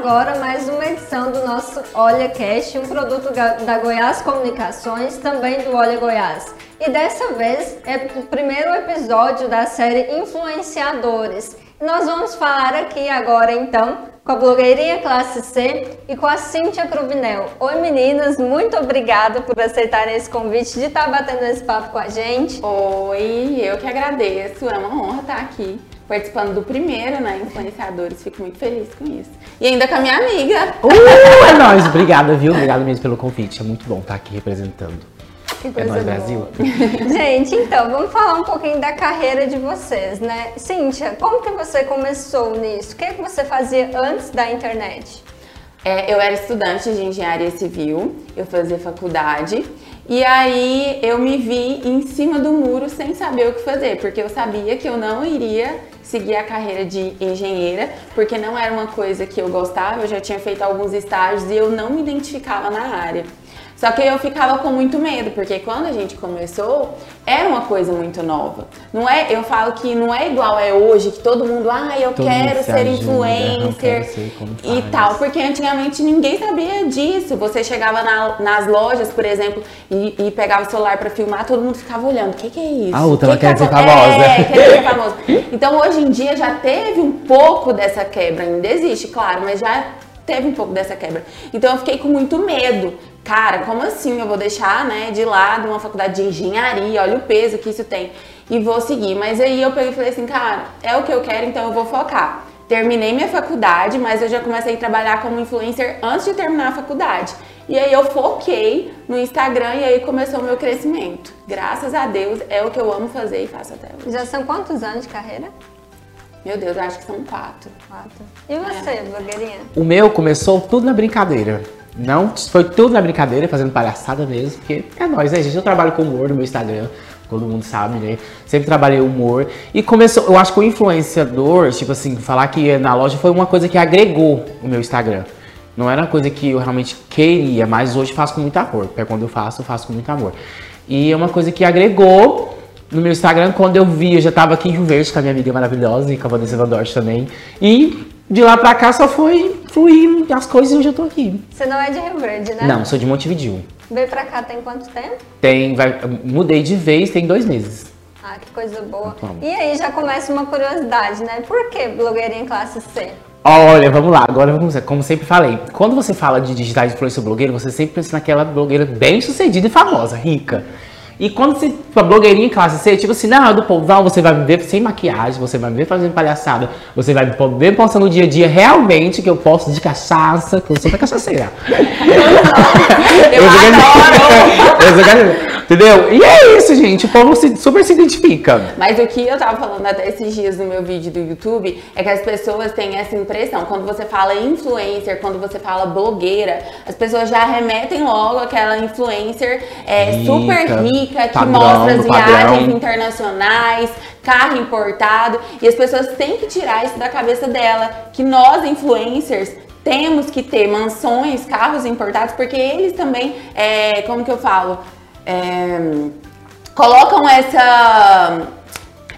agora mais uma edição do nosso Olha Cast, um produto da Goiás Comunicações, também do Olha Goiás. E dessa vez é o primeiro episódio da série Influenciadores. Nós vamos falar aqui agora então com a blogueirinha classe C e com a Cíntia Cruvinel. Oi meninas, muito obrigada por aceitarem esse convite de estar batendo esse papo com a gente. Oi, eu que agradeço, é uma honra estar aqui participando do primeiro, né, Influenciadores. Fico muito feliz com isso. E ainda com a minha amiga. Uh, é nóis, obrigada, viu? Obrigado mesmo pelo convite. É muito bom estar aqui representando. Que é coisa é nóis, Brasil. Gente, então, vamos falar um pouquinho da carreira de vocês, né? Cíntia, como que você começou nisso? O que, que você fazia antes da internet? É, eu era estudante de engenharia civil, eu fazia faculdade e aí eu me vi em cima do muro sem saber o que fazer, porque eu sabia que eu não iria seguir a carreira de engenheira, porque não era uma coisa que eu gostava, eu já tinha feito alguns estágios e eu não me identificava na área. Só que eu ficava com muito medo, porque quando a gente começou, era uma coisa muito nova. Não é, eu falo que não é igual é hoje, que todo mundo, ah, eu todo quero ser ajuda, influencer ser e tal, porque antigamente ninguém sabia disso. Você chegava na, nas lojas, por exemplo, e, e pegava o celular para filmar, todo mundo ficava olhando, o que, que é isso? A outra, ela quer ser famosa. É, quer ser famosa. Então hoje em dia já teve um pouco dessa quebra, ainda existe, claro, mas já teve um pouco dessa quebra. Então eu fiquei com muito medo cara, como assim eu vou deixar, né, de lado uma faculdade de engenharia, olha o peso que isso tem, e vou seguir. Mas aí eu peguei e falei assim, cara, é o que eu quero, então eu vou focar. Terminei minha faculdade, mas eu já comecei a trabalhar como influencer antes de terminar a faculdade. E aí eu foquei no Instagram e aí começou o meu crescimento. Graças a Deus, é o que eu amo fazer e faço até hoje. Já são quantos anos de carreira? Meu Deus, acho que são quatro. Quatro. E você, é. blogueirinha? O meu começou tudo na brincadeira. Não, foi tudo na brincadeira, fazendo palhaçada mesmo, porque é nóis, né, gente? Eu trabalho com humor no meu Instagram, todo mundo sabe, né? Sempre trabalhei humor. E começou, eu acho que o influenciador, tipo assim, falar que na loja foi uma coisa que agregou o meu Instagram. Não era uma coisa que eu realmente queria, mas hoje faço com muito amor. Porque quando eu faço, eu faço com muito amor. E é uma coisa que agregou no meu Instagram, quando eu vi, eu já tava aqui em Rio Verde com a minha amiga maravilhosa e com a Vanessa Van também. E de lá pra cá só foi fluindo as coisas e hoje eu tô aqui. Você não é de Rio Verde, né? Não, sou de Montevideo. Veio pra cá tem quanto tempo? Tem, vai, mudei de vez tem dois meses. Ah, que coisa boa. E aí já começa uma curiosidade, né? Por que blogueirinha classe C? Olha, vamos lá, agora vamos ver. Como sempre falei, quando você fala de digital influencer blogueiro, você sempre pensa naquela blogueira bem sucedida e famosa, rica. E quando você, a blogueirinha em classe C, tipo assim, não, do povão, você vai me ver sem maquiagem, você vai me ver fazendo palhaçada, você vai me ver postando no dia a dia realmente que eu posto de cachaça, que eu sou da cachaceira. eu, eu adoro! eu Entendeu? E é isso, gente. O povo se, super se identifica. Mas o que eu tava falando até esses dias no meu vídeo do YouTube é que as pessoas têm essa impressão. Quando você fala influencer, quando você fala blogueira, as pessoas já remetem logo aquela influencer é, rica, super rica, que padrão, mostra as viagens padrão. internacionais, carro importado. E as pessoas têm que tirar isso da cabeça dela. Que nós, influencers, temos que ter mansões, carros importados, porque eles também, é, como que eu falo? É, colocam essa.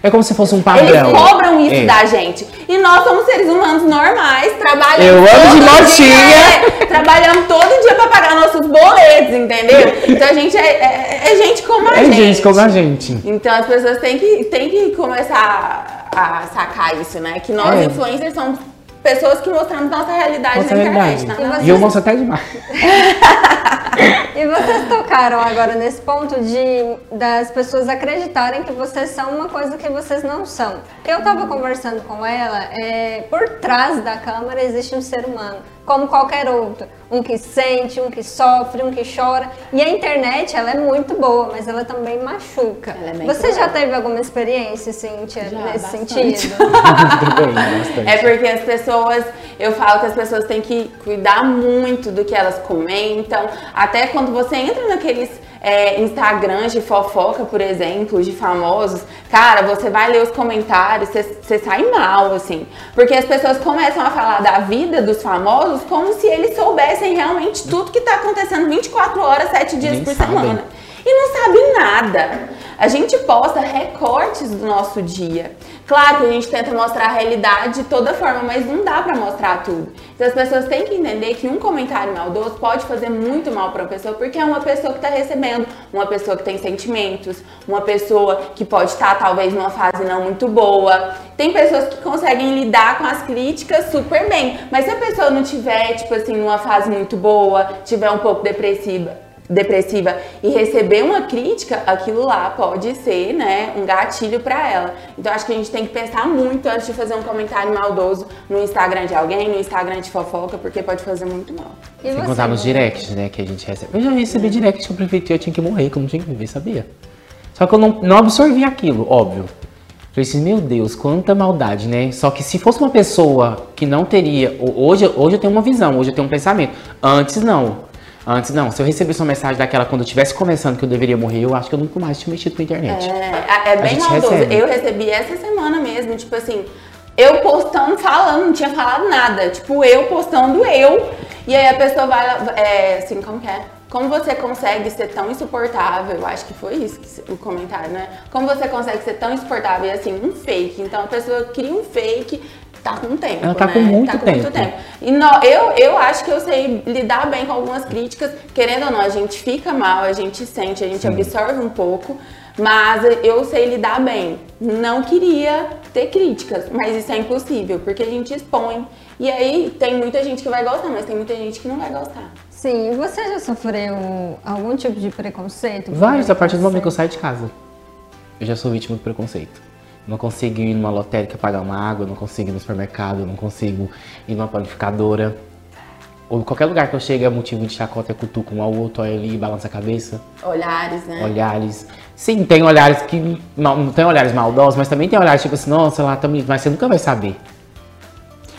É como se fosse um padrão. Eles cobram isso é. da gente. E nós somos seres humanos normais, trabalhamos. Eu amo de motinha. É, trabalhamos todo dia para pagar nossos boletos, entendeu? Então a gente é, é, é gente como a é gente. É gente como a gente. Então as pessoas têm que, têm que começar a sacar isso, né? Que nós é. influencers somos pessoas que mostramos nossa realidade nossa na realidade. internet. E, e eu mostro até demais. e vocês tocaram agora nesse ponto de das pessoas acreditarem que vocês são uma coisa que vocês não são. Eu estava conversando com ela, é, por trás da câmera existe um ser humano como qualquer outro. Um que sente, um que sofre, um que chora. E a internet, ela é muito boa, mas ela também machuca. É Você já teve alguma experiência, Cíntia, já, nesse bastante. sentido? é porque as pessoas, eu falo que as pessoas têm que cuidar muito do que elas comentam. Até quando você entra naqueles é, Instagrams de fofoca, por exemplo, de famosos, cara, você vai ler os comentários, você sai mal, assim. Porque as pessoas começam a falar da vida dos famosos como se eles soubessem realmente tudo que tá acontecendo 24 horas, 7 dias Nem por sabem. semana. E não sabe nada. A gente posta recortes do nosso dia. Claro que a gente tenta mostrar a realidade de toda forma, mas não dá para mostrar tudo. Então as pessoas têm que entender que um comentário maldoso pode fazer muito mal para uma pessoa, porque é uma pessoa que está recebendo, uma pessoa que tem sentimentos, uma pessoa que pode estar tá, talvez numa fase não muito boa. Tem pessoas que conseguem lidar com as críticas super bem, mas se a pessoa não tiver, tipo assim, numa fase muito boa, tiver um pouco depressiva, depressiva e receber uma crítica, aquilo lá pode ser, né, um gatilho para ela. Então acho que a gente tem que pensar muito antes de fazer um comentário maldoso no Instagram de alguém, no Instagram de fofoca, porque pode fazer muito mal. E Sem contar nos directs, né, que a gente recebe. Eu já recebi direct que eu preferi, eu tinha que morrer, que eu não tinha que viver, sabia? Só que eu não, não absorvi aquilo, óbvio. Falei assim, meu Deus, quanta maldade, né? Só que se fosse uma pessoa que não teria. Hoje, hoje eu tenho uma visão, hoje eu tenho um pensamento. Antes não. Antes, não. Se eu recebesse uma mensagem daquela quando eu estivesse começando que eu deveria morrer, eu acho que eu nunca mais tinha mexido com a internet. É, é bem maldoso. Eu recebi essa semana mesmo, tipo assim, eu postando, falando, não tinha falado nada. Tipo, eu postando eu. E aí a pessoa vai, é, assim, como que é? Como você consegue ser tão insuportável? Eu acho que foi isso o comentário, né? Como você consegue ser tão insuportável e assim, um fake. Então a pessoa cria um fake tá com tempo. Ela tá né? com muito tá com tempo. Muito tempo. E no, eu, eu acho que eu sei lidar bem com algumas críticas. Querendo ou não, a gente fica mal, a gente sente, a gente Sim. absorve um pouco. Mas eu sei lidar bem. Não queria ter críticas, mas isso é impossível, porque a gente expõe. E aí tem muita gente que vai gostar, mas tem muita gente que não vai gostar. Sim, você já sofreu algum tipo de preconceito? Vários, a partir do momento que eu saio de casa. Eu já sou vítima de preconceito. Não consigo ir numa lotérica pagar uma água, não consigo ir no supermercado, não consigo ir numa panificadora. Ou qualquer lugar que eu chegue é motivo de chacota, eu cutuco um ao outro, olha ali, balança a cabeça. Olhares, né? Olhares. Sim, tem olhares que. Não, tem olhares maldosos, mas também tem olhares tipo assim, nossa, lá também. Mas você nunca vai saber.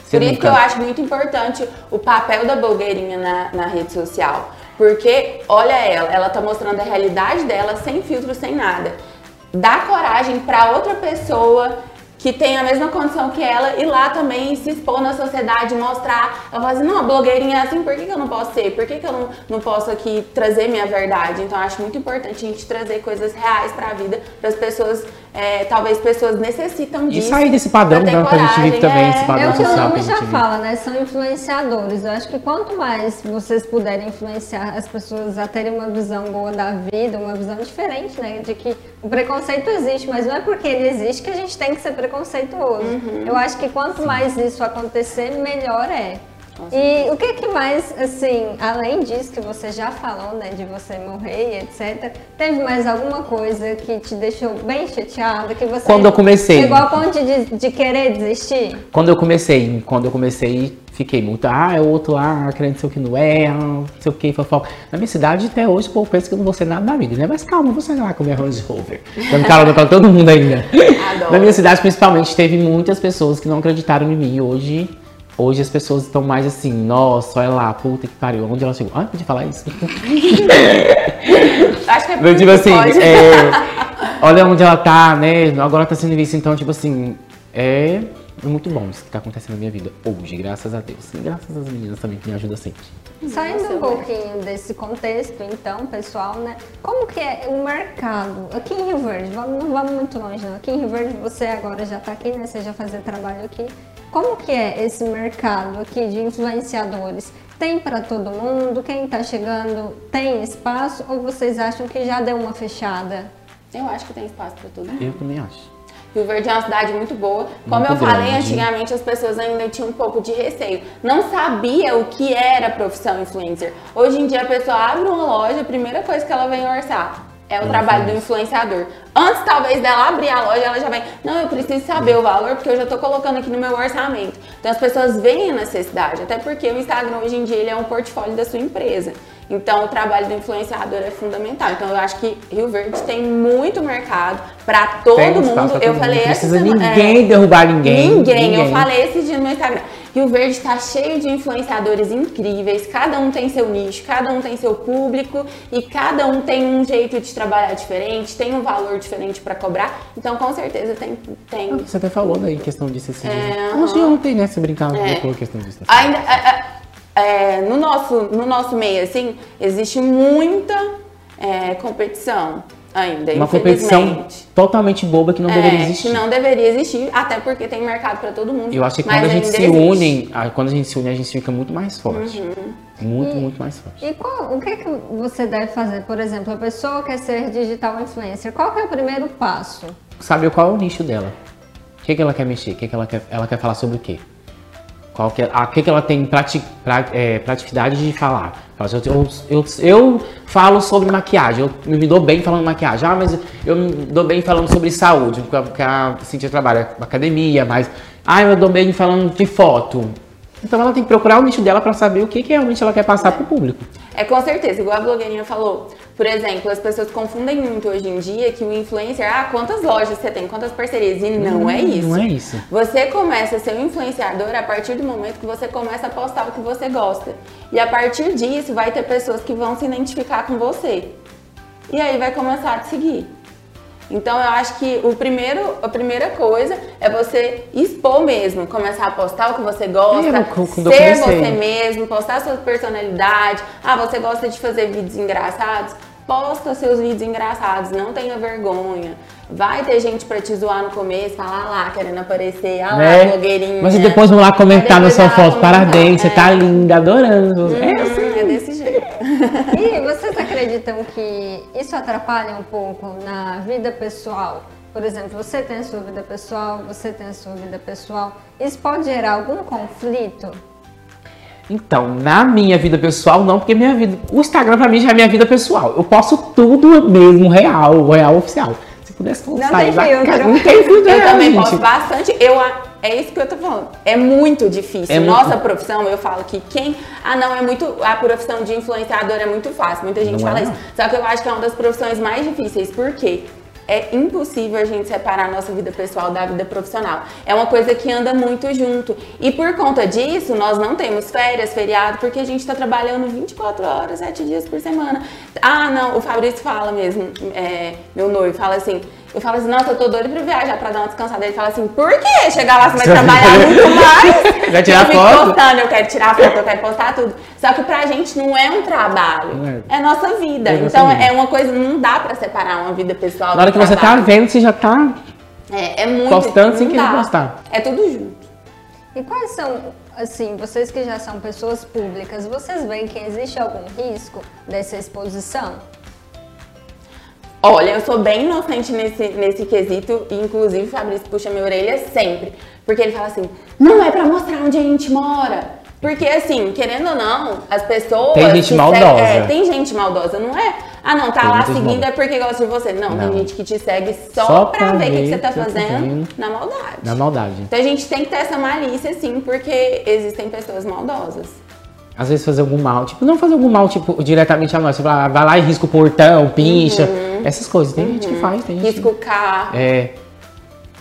Você Por isso nunca... que eu acho muito importante o papel da blogueirinha na, na rede social. Porque, olha ela, ela tá mostrando a realidade dela sem filtro, sem nada dar coragem para outra pessoa que tem a mesma condição que ela e lá também se expor na sociedade, mostrar. Ela fala assim, não, a blogueirinha é assim, por que, que eu não posso ser? Por que, que eu não, não posso aqui trazer minha verdade? Então acho muito importante a gente trazer coisas reais para a vida, para as pessoas é, talvez pessoas necessitam disso. E sair desse padrão né, que a gente vive também, é, esse padrão é social. É o que o nome já fala, né? São influenciadores. Eu acho que quanto mais vocês puderem influenciar as pessoas a terem uma visão boa da vida, uma visão diferente, né? De que o preconceito existe, mas não é porque ele existe que a gente tem que ser preconceituoso. Uhum. Eu acho que quanto mais isso acontecer, melhor é. E o que que mais, assim, além disso que você já falou, né, de você morrer e etc, teve mais alguma coisa que te deixou bem chateada, que você... Quando eu comecei... Chegou ao ponto de, de querer desistir? Quando eu comecei, quando eu comecei, fiquei muito, ah, é outro lá, querendo ser o que não é, não sei o que, fofoca. Na minha cidade, até hoje, o povo pensa que eu não vou ser nada na vida, né? Mas calma, você lá com a minha Range Rover. Dando calma pra todo mundo ainda. Adoro. Na minha cidade, principalmente, teve muitas pessoas que não acreditaram em mim. Hoje Hoje as pessoas estão mais assim, nossa, olha lá, puta que pariu, onde ela chegou? Ah, pode falar isso? Acho que é Tipo assim, é, olha onde ela tá, né? Agora tá sendo vista, então, tipo assim, é muito bom isso que tá acontecendo na minha vida hoje, graças a Deus. E graças às meninas também que me ajudam sempre. Saindo um pouquinho desse contexto, então, pessoal, né? Como que é o mercado aqui em Rio Verde? Vamos, não vamos muito longe, não. Aqui em Rio Verde, você agora já tá aqui, né? Você já fazia trabalho aqui. Como que é esse mercado aqui de influenciadores? Tem para todo mundo? Quem está chegando tem espaço? Ou vocês acham que já deu uma fechada? Eu acho que tem espaço para todo mundo. Eu também acho. Rio Verde é uma cidade muito boa. Como muito eu falei, grande. antigamente as pessoas ainda tinham um pouco de receio. Não sabia o que era profissão influencer. Hoje em dia a pessoa abre uma loja, a primeira coisa que ela vem orçar é o trabalho do influenciador. Antes, talvez, dela abrir a loja, ela já vem, não, eu preciso saber o valor, porque eu já estou colocando aqui no meu orçamento. Então, as pessoas veem a necessidade, até porque o Instagram, hoje em dia, ele é um portfólio da sua empresa. Então, o trabalho do influenciador é fundamental. Então, eu acho que Rio Verde tem muito mercado para todo mundo. Eu falei, não precisa ninguém é, derrubar ninguém, ninguém. Ninguém. Eu falei esse dia no meu Instagram. Rio Verde está cheio de influenciadores incríveis, cada um tem seu nicho, cada um tem seu público e cada um tem um jeito de trabalhar diferente, tem um valor diferente para cobrar. Então, com certeza tem. tem... Você até falou daí questão disso esse é, Hoje ontem, né? Você brincava é. com a questão disso. Ainda, é, é, no, nosso, no nosso meio, assim, existe muita é, competição. Ainda, Uma competição totalmente boba que não É, deveria existir. Que não deveria existir, até porque tem mercado pra todo mundo. Eu acho que quando a gente se existe. une, quando a gente se une, a gente fica muito mais forte. Uhum. Muito, muito mais forte. E qual, o que, que você deve fazer? Por exemplo, a pessoa quer ser digital influencer. Qual que é o primeiro passo? Saber qual é o nicho dela. O que, que ela quer mexer? O que, que ela quer, ela quer falar sobre o quê? Qual que é, a, que, que ela tem prati, pra- é, praticidade de falar? Fala assim, Eu, eu, eu falo sobre maquiagem, eu me dou bem falando maquiagem. Ah, mas eu me dou bem falando sobre saúde, porque a- Cintia trabalha academia, mas... Ah, eu dou bem falando de foto. Então ela tem que procurar o nicho dela pra saber o que, que realmente ela quer passar pro público. É com certeza, igual a blogueirinha falou. Por exemplo, as pessoas confundem muito hoje em dia que o influencer, ah, quantas lojas você tem, quantas parcerias, e não é isso. Não é isso. Você começa a ser um influenciador a partir do momento que você começa a postar o que você gosta. E a partir disso vai ter pessoas que vão se identificar com você. E aí vai começar a te seguir. Então eu acho que o primeiro, a primeira coisa é você expor mesmo, começar a postar o que você gosta, É, eu ser você mesmo, postar sua personalidade. Ah, você gosta de fazer vídeos engraçados? Posta seus vídeos engraçados, não tenha vergonha. Vai ter gente pra te zoar no começo, falar lá, querendo aparecer, ah lá, Né? blogueirinha. Mas depois vão lá comentar na sua foto. Parabéns, você é. tá linda, adorando. É assim. Hum, é desse jeito. E acreditam que isso atrapalha um pouco na vida pessoal? Por exemplo, você tem a sua vida pessoal, você tem a sua vida pessoal. Isso pode gerar algum conflito? Então, na minha vida pessoal, não, porque minha vida. O Instagram pra mim já é minha vida pessoal. Eu posto tudo mesmo, real, real oficial. Se pudesse Não sair tem filtro. casa- Não tem filtro, Eu também gente. posto bastante. Eu, é isso que eu tô falando. É muito difícil. É muito- Nossa profissão, eu falo que quem. Ah, não, é muito. A profissão de influenciador é muito fácil. Muita gente Não é, fala não. isso. Só que eu acho que é uma das profissões mais difíceis. Por quê? É impossível a gente separar a nossa vida pessoal da vida profissional. É uma coisa que anda muito junto. E por conta disso, nós não temos férias, feriado, porque a gente está trabalhando 24 horas, 7 dias por semana. Ah, não, o Fabrício fala mesmo, é, meu noivo, fala assim. Eu falo assim, nossa, eu tô doida pra viajar, pra dar uma descansada. Ele fala assim, por quê? Chegar lá, você vai trabalhar muito mais. Vai tirar eu fico foto? postando, eu quero tirar foto, eu quero postar tudo. Só que pra gente não é um trabalho, é. é nossa vida. É nossa então vida. é uma coisa, não dá pra separar uma vida pessoal Na hora que você tá trabalho. vendo, você já tá. É, é muito. postando sem não querer postar. É tudo junto. E quais são, assim, vocês que já são pessoas públicas, vocês veem que existe algum risco dessa exposição? Olha, eu sou bem inocente nesse, nesse quesito, e inclusive o Fabrício puxa minha orelha sempre. Porque ele fala assim, não é pra mostrar onde a gente mora. Porque assim, querendo ou não, as pessoas. Tem gente maldosa. é, tem gente maldosa, não é? Ah, não, tá Tem lá seguindo maldosa. é porque gosta de você. Não, Não. tem gente que te segue só, Só pra, pra ver o que, que você tá tô fazendo na maldade. Na maldade. Então a gente tem que ter essa malícia, sim, porque existem pessoas maldosas. Às vezes fazer algum mal, tipo, não fazer algum mal, tipo, diretamente a nós. Você vai vai lá e risca o portão, pincha. Essas coisas. Tem gente que faz, tem gente. Risca o carro. É.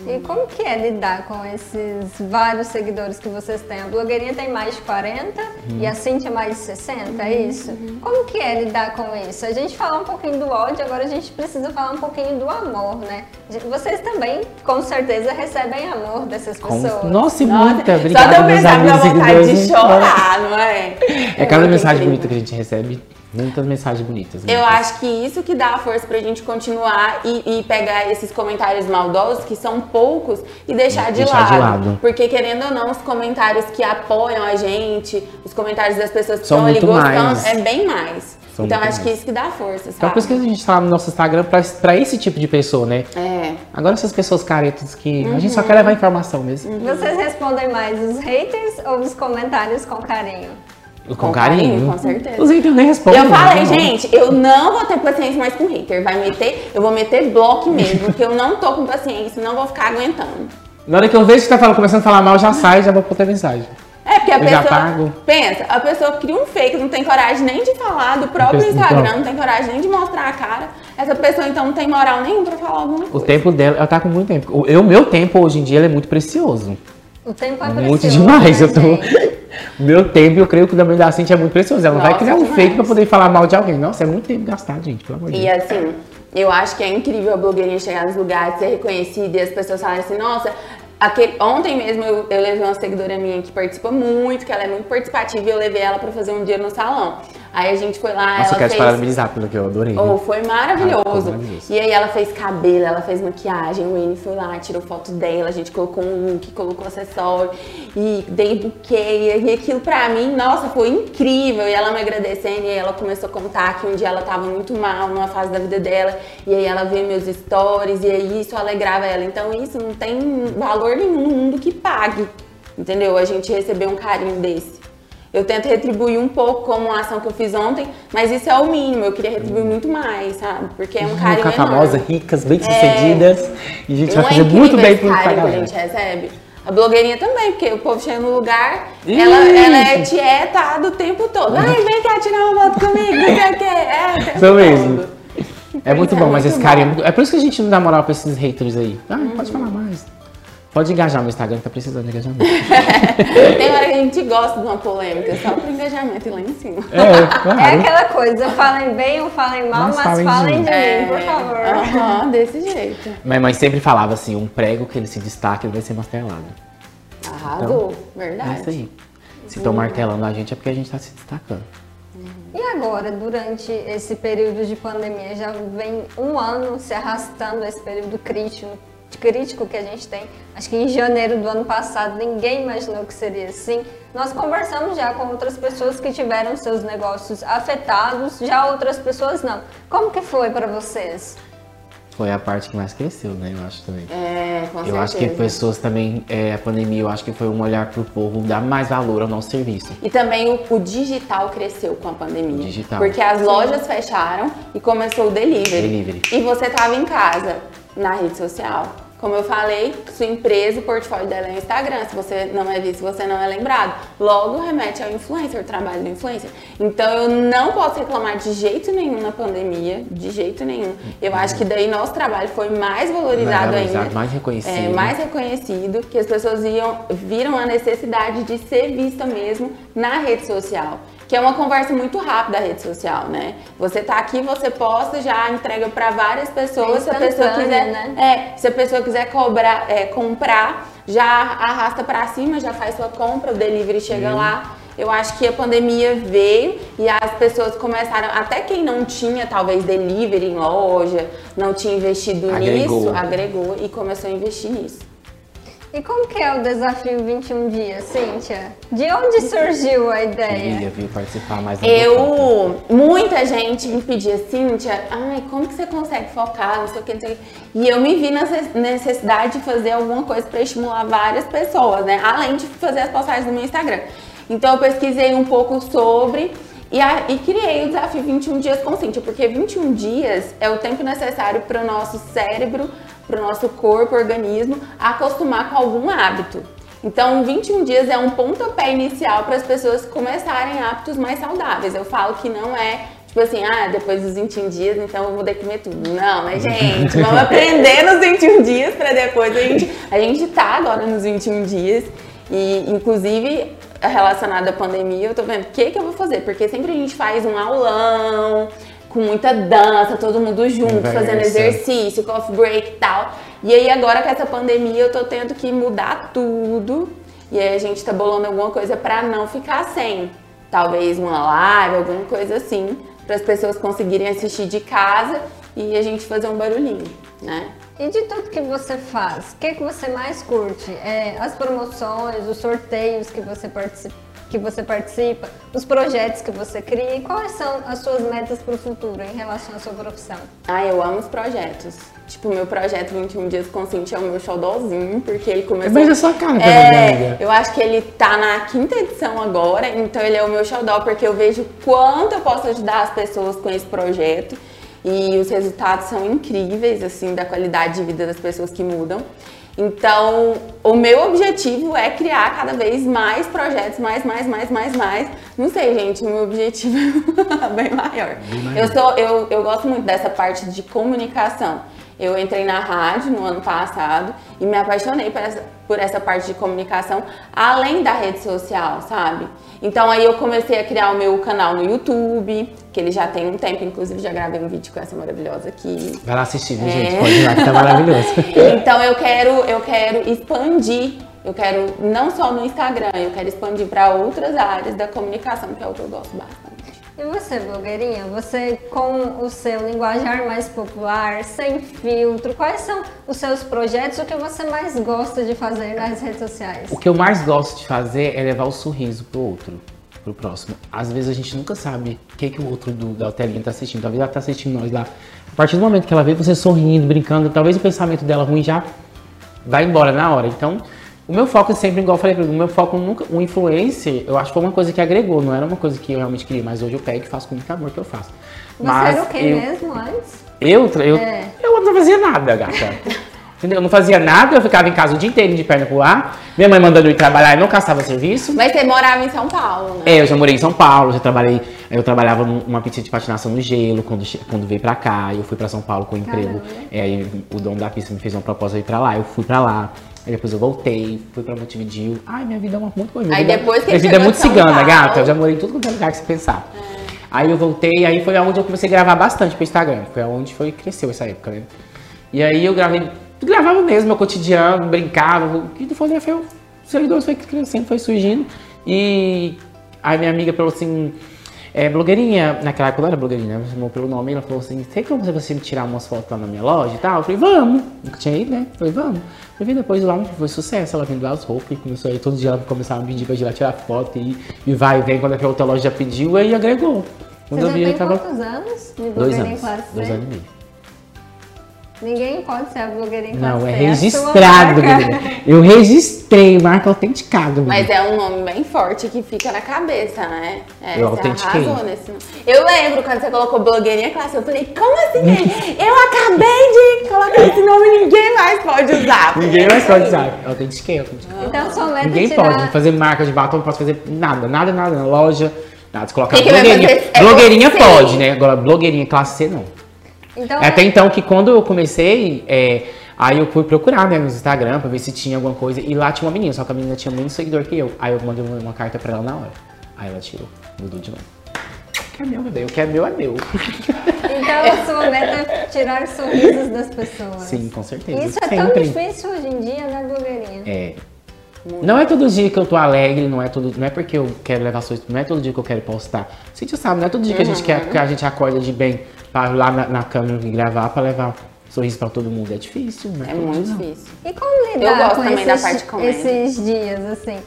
E como que é lidar com esses vários seguidores que vocês têm? A blogueirinha tem mais de 40 e a Cintia mais de 60, é isso? Como que é lidar com isso? A gente falou um pouquinho do ódio, agora a gente precisa falar um pouquinho do amor, né? Vocês também, com certeza, recebem amor dessas Com... pessoas. Nossa, e muita. Só Obrigado, de eu pensar, dá vontade de chorar, não é? É cada muito mensagem incrível. bonita que a gente recebe. Muitas mensagens bonitas. Eu muitas. acho que isso que dá a força pra gente continuar e, e pegar esses comentários maldosos, que são poucos, e deixar, de, Deixar lado. de lado. Porque querendo ou não, os comentários que apoiam a gente, os comentários das pessoas que São estão ali gostando, mais. é bem mais. São então acho que mais. isso que dá força, Então sabe? por isso que a gente tá no nosso Instagram pra, pra esse tipo de pessoa, né? É. Agora essas pessoas caretas que a gente Uhum. só quer levar informação mesmo. Vocês respondem mais os haters ou os comentários com carinho? Com, Com carinho. carinho, com certeza. Os haters nem respondem. Eu falei, né? gente, eu não vou ter paciência mais com hater. Vai meter, eu vou meter bloco mesmo, porque eu não tô com paciência, não vou ficar aguentando. Na hora que eu vejo que tá falando, começando a falar mal, já saio e já vou botar mensagem. É, porque a Eu já pessoa. pago. Pensa, a pessoa cria um fake, não tem coragem nem de falar do próprio Então- Instagram, não tem coragem nem de mostrar a cara. Essa pessoa então não tem moral nenhuma pra falar alguma O coisa. tempo dela, ela tá com muito tempo. O eu, meu tempo hoje em dia ele é muito precioso. O tempo é muito precioso, demais. né, eu tô... Meu tempo, eu creio que o da da Cintia é muito precioso. Ela não vai criar um demais. fake pra poder falar mal de alguém. Nossa, é muito tempo gastado, gente, pelo amor de E Deus. assim, eu acho que é incrível a blogueirinha chegar nos lugares, ser reconhecida e as pessoas falarem assim, nossa, aquele... ontem mesmo eu, eu levei uma seguidora minha que participa muito, que ela é muito participativa e eu levei ela pra fazer um dia no salão. Aí a gente foi lá, Nossa, eu ela quero te fez... parabenizar pelo que eu adorei. Oh, foi maravilhoso. Ah, foi maravilhoso. E aí ela fez cabelo, ela fez maquiagem, o N foi lá, tirou foto dela, a gente colocou um look, colocou acessório e dei buquê. E aquilo pra mim, nossa, foi incrível. E ela me agradecendo, e aí ela começou a contar que um dia ela tava muito mal numa fase da vida dela, e aí ela vê meus stories, e aí isso alegrava ela. Então isso não tem valor nenhum no mundo que pague. Entendeu? A gente receber um carinho desse. Eu tento retribuir um pouco como uma ação que eu fiz ontem, mas isso é o mínimo. Eu queria retribuir muito mais, sabe? Porque é um carinho Ficar enorme. famosa, ricas, bem-sucedidas. E a gente Não vai é fazer muito bem pra carinho que a gente recebe. A blogueirinha também, porque o povo chega no lugar, Ih! ela, ela é tietada o tempo todo. Ai, vem cá tirar uma foto comigo, não sei o quê. É, Isso mesmo. todo. É muito É bom, mas muito esse carinho é bom. muito... É por isso que a gente não dá moral pra esses haters aí. Ah, pode falar mais. Pode engajar no Instagram, que tá precisando de engajamento. Tem hora que a gente gosta de uma polêmica, só pro engajamento ir lá em cima. É, claro. É aquela coisa, falem bem ou falem mal, Mas mas, falem falem de de, mim. mim, por favor. É, Aham, desse jeito. Minha mãe sempre falava assim, um prego que ele se destaca, ele vai ser martelado. Arrasou, É verdade. isso aí. Se estão martelando a gente é porque a gente tá se destacando. E agora, durante esse período de pandemia, já vem um ano se arrastando esse período crítico, crítico que a gente tem. Acho que em janeiro do ano passado ninguém imaginou que seria assim. Nós conversamos já com outras pessoas que tiveram seus negócios afetados, já outras pessoas não. Como que foi para vocês? Foi a parte que mais cresceu, né? Eu acho também. É, com Eu certeza. acho que pessoas também, é, a pandemia, eu acho que foi um olhar pro povo dar mais valor ao nosso serviço. E também o, o digital cresceu com a pandemia. O digital. Porque as lojas fecharam e começou o delivery. Delivery. E você estava em casa, na rede social. Como eu falei, sua empresa, o portfólio dela é o Instagram. Se você não é visto, você não é lembrado. Logo remete ao influencer, o trabalho do influencer. Então eu não posso reclamar de jeito nenhum na pandemia, de jeito nenhum. Eu acho que daí nosso trabalho foi mais valorizado, valorizado, ainda. mais reconhecido. É, mais reconhecido, que as pessoas iam, viram a necessidade de ser vista mesmo na rede social. Que é uma conversa muito rápida a rede social, né? Você tá aqui, você posta, já entrega para várias pessoas. Se a pessoa quiser, né? é, se a pessoa quiser cobrar, é, comprar, já arrasta para cima, já faz sua compra, o delivery chega lá. Eu acho que a pandemia veio e as pessoas começaram, até quem não tinha talvez delivery em loja, não tinha investido Agregou. nisso, agregou e começou a investir nisso. E como que é o desafio 21 dias, Cíntia? De onde surgiu a ideia? Queria vir participar mais conta. Eu, muita gente me pedia, Cíntia, ai, como que você consegue focar, não sei o que, não sei o que. E eu me vi na necess- necessidade de fazer alguma coisa para estimular várias pessoas, né? Além de fazer as postagens no meu Instagram. Então eu pesquisei um pouco sobre e, a- e criei o desafio 21 dias com Cíntia, porque 21 dias é o tempo necessário para o nosso cérebro, para o nosso corpo, organismo, acostumar com algum hábito. Então, 21 dias é um pontapé inicial para as pessoas começarem hábitos mais saudáveis. Eu falo que não é tipo assim, ah, depois dos 21 dias, então eu vou ter que comer tudo. Não, né, gente? Vamos aprender nos 21 dias para depois a gente. A gente tá agora nos 21 dias e, inclusive, relacionado à pandemia, eu tô vendo o que, que eu vou fazer, porque sempre a gente faz um aulão com muita dança, todo mundo junto, Conversa. fazendo exercício, coffee break e tal. E aí agora com essa pandemia eu tô tendo que mudar tudo. E aí a gente tá bolando alguma coisa pra não ficar sem. Talvez uma live, alguma coisa assim, para as pessoas conseguirem assistir de casa e a gente fazer um barulhinho, né? E de tudo que você faz, o que, que você mais curte? É, as promoções, os sorteios que você, participa, que você participa, os projetos que você cria e quais são as suas metas para o futuro em relação à sua profissão? Ah, eu amo os projetos. Tipo, meu projeto 21 Dias com Cintia é o meu xodózinho, porque ele começou... Beijo a sua cara, É, eu acho que ele tá na quinta edição agora, então ele é o meu xodó, porque eu vejo quanto eu posso ajudar as pessoas com esse projeto. E os resultados são incríveis, assim, da qualidade de vida das pessoas que mudam. Então, o meu objetivo é criar cada vez mais projetos, mais, mais, mais, mais, mais. Não sei, gente, o meu objetivo é bem maior. Eu, sou, eu, eu gosto muito dessa parte de comunicação. Eu entrei na rádio no ano passado e me apaixonei por essa, por essa parte de comunicação, além da rede social, sabe? Então aí eu comecei a criar o meu canal no YouTube, que ele já tem um tempo, inclusive já gravei um vídeo com essa maravilhosa aqui. Vai lá assistir, viu, É. gente? Pode ir lá que tá maravilhoso. Então eu quero, eu quero expandir, eu quero não só no Instagram, eu quero expandir para outras áreas da comunicação, que é o que eu gosto bastante. E você, blogueirinha? Você, com o seu linguajar mais popular, sem filtro, quais são os seus projetos? O que você mais gosta de fazer nas redes sociais? O que eu mais gosto de fazer é levar o sorriso pro outro, pro próximo. Às vezes a gente nunca sabe o que, que o outro do, da telinha tá assistindo. Talvez ela tá assistindo nós lá. A partir do momento que ela vê você sorrindo, brincando, talvez o pensamento dela ruim já vai embora na hora. Então, o meu foco é sempre, igual eu falei, o meu foco nunca, o influencer, eu acho que foi uma coisa que agregou, não era uma coisa que eu realmente queria, mas hoje eu pego e faço com muito amor que eu faço. Você mas era o que eu, mesmo antes? Eu, eu, É. eu não fazia nada, gata. Entendeu? Eu não fazia nada, eu ficava em casa o dia inteiro de perna pro ar, minha mãe mandando eu ir trabalhar e não caçava serviço. Mas você morava em São Paulo, né? É, eu já morei em São Paulo, já trabalhei, eu trabalhava numa pista de patinação no gelo quando, quando veio pra cá, eu fui pra São Paulo com emprego. Caramba. É, aí o dono da pista me fez uma proposta de ir pra lá, eu fui pra lá. Aí depois eu voltei, fui pra Montevideo. Ai, minha vida é uma muito boa. minha Aí vida- depois que Minha vida é muito cigana, Paulo. gata. Eu já morei em tudo quanto é lugar que você pensar. Aí eu voltei, aí foi onde eu comecei a gravar bastante pro Instagram. Foi onde foi cresceu essa época, né? E aí eu gravei, gravava mesmo meu cotidiano, brincava. O que foi, né? Foi, os seguidores foi crescendo, foi surgindo. E aí minha amiga falou assim, é, blogueirinha, naquela época eu não era blogueirinha, me chamou pelo nome, ela falou assim, tem como você me tirar umas fotos lá na minha loja e tal? Eu falei, vamos. Nunca tinha ido, né? Eu falei, vamos. Eu vi depois lá, foi sucesso, ela vendeu as roupas e começou aí, todo dia ela começava a pedir pra lá tirar foto e, e vai e vem, quando aquela outra loja já pediu, aí agregou. Quando Você eu já vi, tem tava... quantos anos de Dois anos, dois anos e meio. Ninguém pode ser a blogueirinha classe Não, é a sua registrado. Eu registrei, marca autenticado. menina. Mas é um nome bem forte que fica na cabeça, né? É, Eu você autentiquei. arrasou nesse nome. Eu lembro quando você colocou blogueirinha classe, eu falei, como assim? gente? eu acabei de colocar esse nome, ninguém mais pode usar. Ninguém mais pode usar. Eu autentiquei, eu autentiquei. Então, sua meta Ninguém é tirar... pode fazer marca de batom, não posso fazer nada, nada, nada na loja. Nada, se colocar Quem que blogueirinha. É blogueirinha você. pode, né? Agora, blogueirinha classe C, não. Então, Até então que quando eu comecei, é, aí eu fui procurar né, no Instagram pra ver se tinha alguma coisa. E lá tinha uma menina, só que a menina tinha menos seguidor que eu. Aí eu mandei uma, carta pra ela na hora. Aí ela tirou, mudou de novo. O que é meu, meu bem? O que é meu é meu. então a sua meta é tirar sorrisos das pessoas. Sim, com certeza. Isso é tão Sempre. difícil hoje em dia, né, blogueirinha? É. Não é todo dia que eu tô alegre, não é todo, não é porque eu quero levar sorriso, não é todo dia que eu quero postar. Você já sabe, não é todo dia que a gente quer, que a gente acorda de bem para ir lá na, na câmera e gravar para levar sorriso para todo mundo. É difícil, né? É muito difícil. E como Eu lidar gosto com também da esses, parte de comédia. esses dias, assim?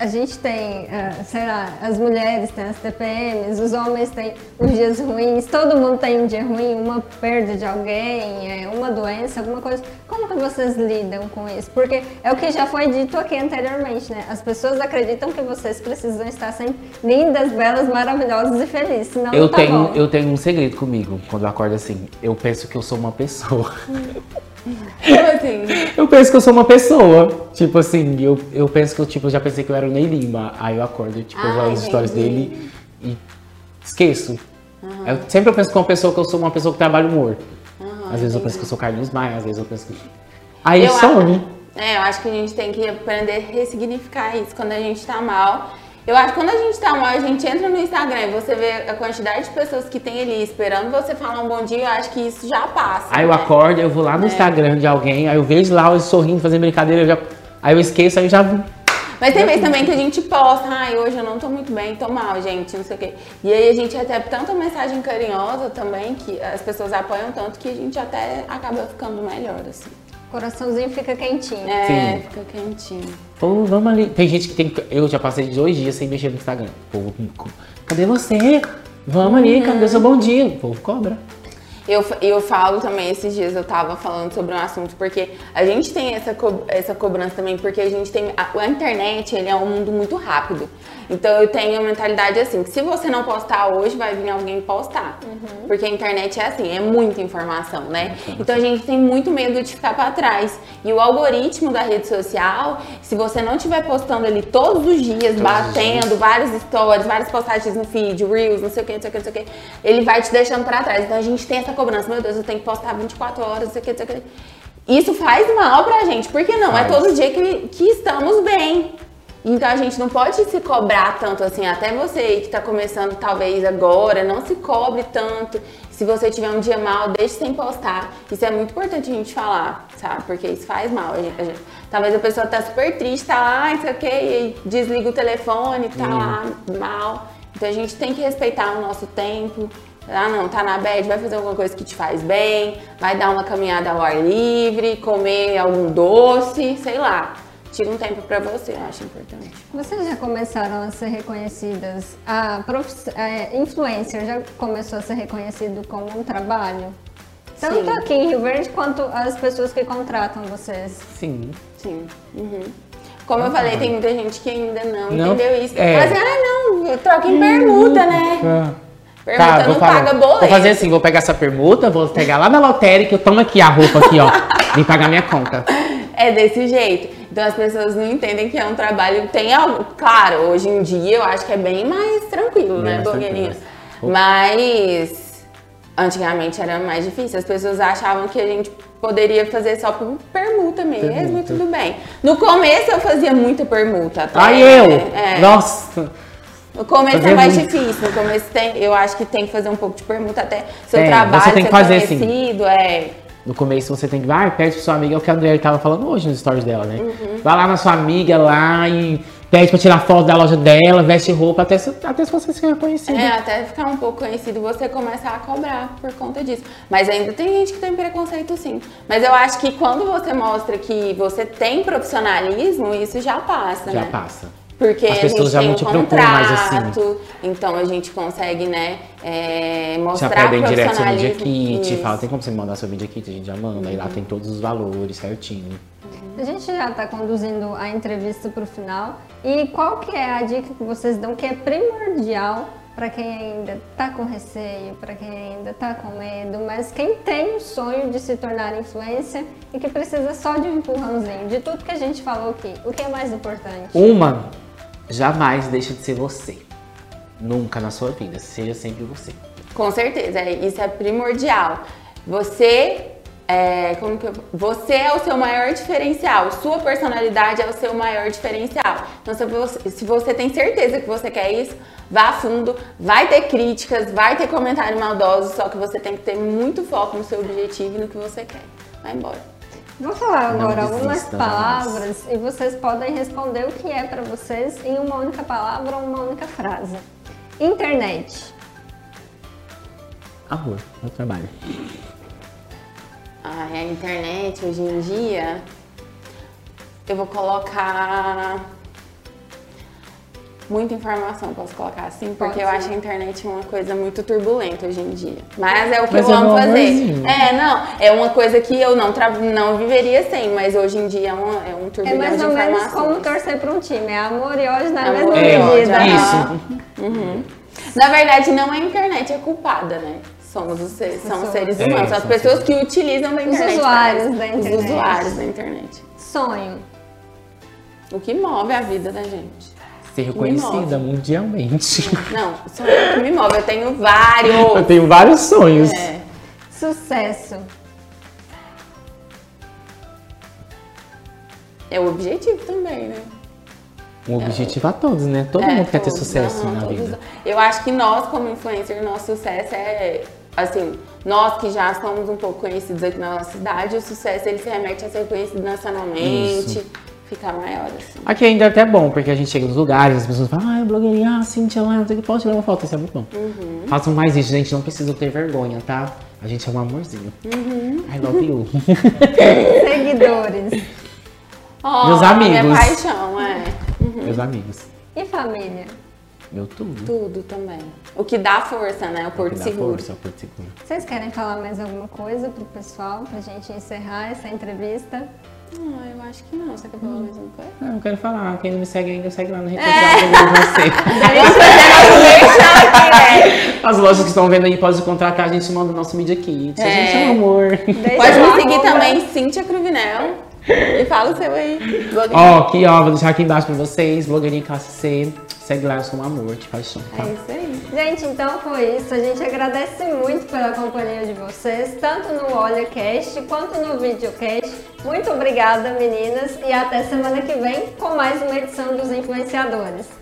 A gente tem, ah, sei lá, as mulheres têm as TPMs, os homens têm os dias ruins, todo mundo tem um dia ruim, uma perda de alguém, é, uma doença, alguma coisa. Como que vocês lidam com isso? Porque é o que já foi dito aqui anteriormente, né? As pessoas acreditam que vocês precisam estar sempre lindas, belas, maravilhosas e felizes, senão Eu não tá tenho, bom. eu tenho um segredo comigo quando eu acordo assim. Eu penso que eu sou uma pessoa. Como assim? Eu penso que eu sou uma pessoa. Tipo assim, eu, eu penso que eu tipo, já pensei que eu era o Ney Lima. Aí eu acordo, tipo, eu Ah, olho as histórias dele e esqueço. Eu sempre eu penso que uma pessoa que eu sou uma pessoa que trabalha humor. às vezes eu penso que eu sou Carlinhos Maia, às vezes eu penso que. Aí Eu some. É, eu acho que a gente tem que aprender a ressignificar isso quando a gente tá mal. Eu acho que quando a gente tá mal, a gente entra no Instagram e você vê a quantidade de pessoas que tem ali esperando você falar um bom dia, eu acho que isso já passa. Aí eu né? acordo, eu vou lá no Instagram de alguém, aí eu vejo lá eles sorrindo, fazendo brincadeira, eu já, aí eu esqueço, aí eu já. Mas tem vezes também que a gente posta, ai, hoje eu não tô muito bem, tô mal, gente, não sei o quê. E aí a gente recebe tanta mensagem carinhosa também, que as pessoas apoiam tanto que a gente até acaba ficando melhor, assim. Coraçãozinho fica quentinho. É, Sim. fica quentinho. Pô, vamos ali. Tem gente que tem. Eu já passei dois dias sem mexer no Instagram. Pô, cadê você? Vamos ali, cadê seu bom dia? O povo cobra. Eu, eu falo também, esses dias eu tava falando sobre um assunto, porque a gente tem essa, co- essa cobrança também, porque a gente tem. A, a internet, ele é um mundo muito rápido. Então eu tenho a mentalidade assim, que se você não postar hoje, vai vir alguém postar. Porque a internet é assim, é muita informação, né? Então a gente tem muito medo de ficar pra trás. E o algoritmo da rede social, se você não estiver postando ali todos os dias, os batendo várias stories, várias postagens no feed, reels, não sei o que, não sei o que, não sei o que, ele vai te deixando pra trás. Então a gente tem essa cobrança, meu Deus, eu tenho que postar 24 horas, não sei o que, não sei o que. Isso faz mal pra gente, porque não, é Faz. todo dia que, que estamos bem. Então a gente não pode se cobrar tanto assim, até você que tá começando talvez agora, não se cobre tanto. Se você tiver um dia mal, deixe sem postar. Isso é muito importante a gente falar, sabe? Porque isso faz mal. A gente- a gente- talvez a pessoa tá super triste, tá lá, não sei o quê, e aí desliga o telefone, tá lá mal. Então a gente tem que respeitar o nosso tempo. Ah, não, tá na bed, vai fazer alguma coisa que te faz bem, vai dar uma caminhada ao ar livre, comer algum doce, sei lá. Tira um tempo para você, eu acho importante. Vocês já começaram a ser reconhecidas? A profiss... é, influencer já começou a ser reconhecido como um trabalho? Tanto Sim. aqui em Rio Verde quanto as pessoas que contratam vocês. Sim. Sim. Uhum. Como eu falei, tem muita gente que ainda não, Não, entendeu isso. é. Mas, ah, não, troca em permuta, né? Permuta Tá, vou, não paga boleto. vou fazer assim, vou pegar essa permuta, vou pegar lá na lotérica, eu tomo aqui a roupa aqui, ó. Vem pagar minha conta. É desse jeito. Então as pessoas não entendem que é um trabalho. Tem algo. Claro, hoje em dia eu acho que é bem mais tranquilo, Bem né, blogueirinha? tranquilo. Mas antigamente era mais difícil. As pessoas achavam que a gente poderia fazer só por permuta mesmo Permuta. e tudo bem. No começo eu fazia muita permuta. Até, Ai, eu! É. Nossa! No começo é mais muito. difícil. No começo tem, eu acho que tem que fazer um pouco de permuta até seu Tem, trabalho você tem que fazer, conhecido. É. No começo você tem que, vai, pede pra sua amiga, é o que a Andrea tava falando hoje nos stories dela, né? Uhum. Vai lá na sua amiga lá e pede pra tirar foto da loja dela, veste roupa, até, se- até se você ser reconhecido. É, até ficar um pouco conhecido, você começar a cobrar por conta disso. Mas ainda tem gente que tem preconceito sim. Mas eu acho que quando você mostra que você tem profissionalismo, isso já passa, Já né? passa. Porque As pessoas já não um te procuram mais assim. então a gente consegue, né, é, Já mostrar pedem direto seu Media profissionalismo. Kit, Isso. fala, tem como você mandar seu Media Kit? A gente já manda, aí lá tem todos os valores certinho. A gente já está conduzindo a entrevista para o final. E qual que é a dica que vocês dão que é primordial para quem ainda está com receio, para quem ainda está com medo, mas quem tem o sonho de se tornar influencer e que precisa só de um empurrãozinho, de tudo que a gente falou aqui. O que é mais importante? Uma, jamais deixa de ser você. Nunca na sua vida, seja sempre você. Com certeza, é- isso é primordial. Você é, como que eu- você é o seu maior diferencial, sua personalidade é o seu maior diferencial. Então, se você, se você tem certeza que você quer isso, vá a fundo, vai ter críticas, vai ter comentário maldoso, só que você tem que ter muito foco no seu objetivo e no que você quer. Vai embora. Vou falar agora algumas palavras e vocês podem responder o que é para vocês em uma única palavra ou uma única frase. Internet. Amor, meu trabalho. Ah, a internet hoje em dia, eu vou colocar muita informação, posso colocar assim, porque Pode eu acho a internet uma coisa muito turbulenta hoje em dia. Mas é o que Mas eu é amo fazer. amorzinho. É, não, é uma coisa que eu não, tra- não viveria sem, mas hoje em dia é, uma, é um É turbilhão mais de ou menos como torcer para um time. É amor e ódio na Amor mesma medida. aham. Isso. Na verdade, não é a internet é culpada, né? Somos os seres, são os Pessoas. seres É, humanos, as são pessoas que utilizam da internet. pra usuários da Os internet. usuários da internet. Sonho. O que move a vida da gente. Ser reconhecida mundialmente. Não, são o que me move. Eu tenho vários. Eu tenho vários sonhos. É. Sucesso. É o objetivo também, né? Um objetivo a todos, né? Todo É, mundo quer ter sucesso aham, na todos. vida. Eu acho que nós, como influencer, nosso sucesso é. Assim, nós que já somos um pouco conhecidos aqui na nossa cidade, o sucesso ele se remete a ser conhecido nacionalmente, Isso. Ficar maior, assim. Aqui ainda é até bom, porque a gente chega nos lugares, as pessoas falam, ah, blogueirinha, ah, Cintia lá, não sei o que, posso tirar uma foto, isso é muito bom. Uhum. Façam mais isso, gente, não precisam ter vergonha, tá? A gente é um amorzinho. Uhum. I love you. Seguidores. Oh, Meus Minha amigos. paixão, é. Meus amigos. E família. Meu tudo. Tudo também. O que dá força, né? O Porto Que dá Seguro. força, Porto Seguro. Vocês querem falar mais alguma coisa pro pessoal, pra gente encerrar essa entrevista? Ah, eu acho que não. Você quer falar mais uma coisa? Ah, eu quero falar, quem não me segue ainda, segue lá É. rede social, eu você. As lojas que estão vendo aí podem contratar, a gente manda o nosso Media Kit. A gente é É. um amor. Deixa Pode me seguir também, Cíntia Cruvinel. E fala o seu aí. Ó, aqui ó, vou deixar aqui embaixo pra vocês, blogueirinha classe C. Segue lá, eu sou um amor, de paixão, tá? É isso aí. Gente, então foi isso. A gente agradece muito pela companhia de vocês, tanto no OlhaCast quanto no Videocast. Muito obrigada, meninas, e até semana que vem com mais uma edição dos Influenciadores.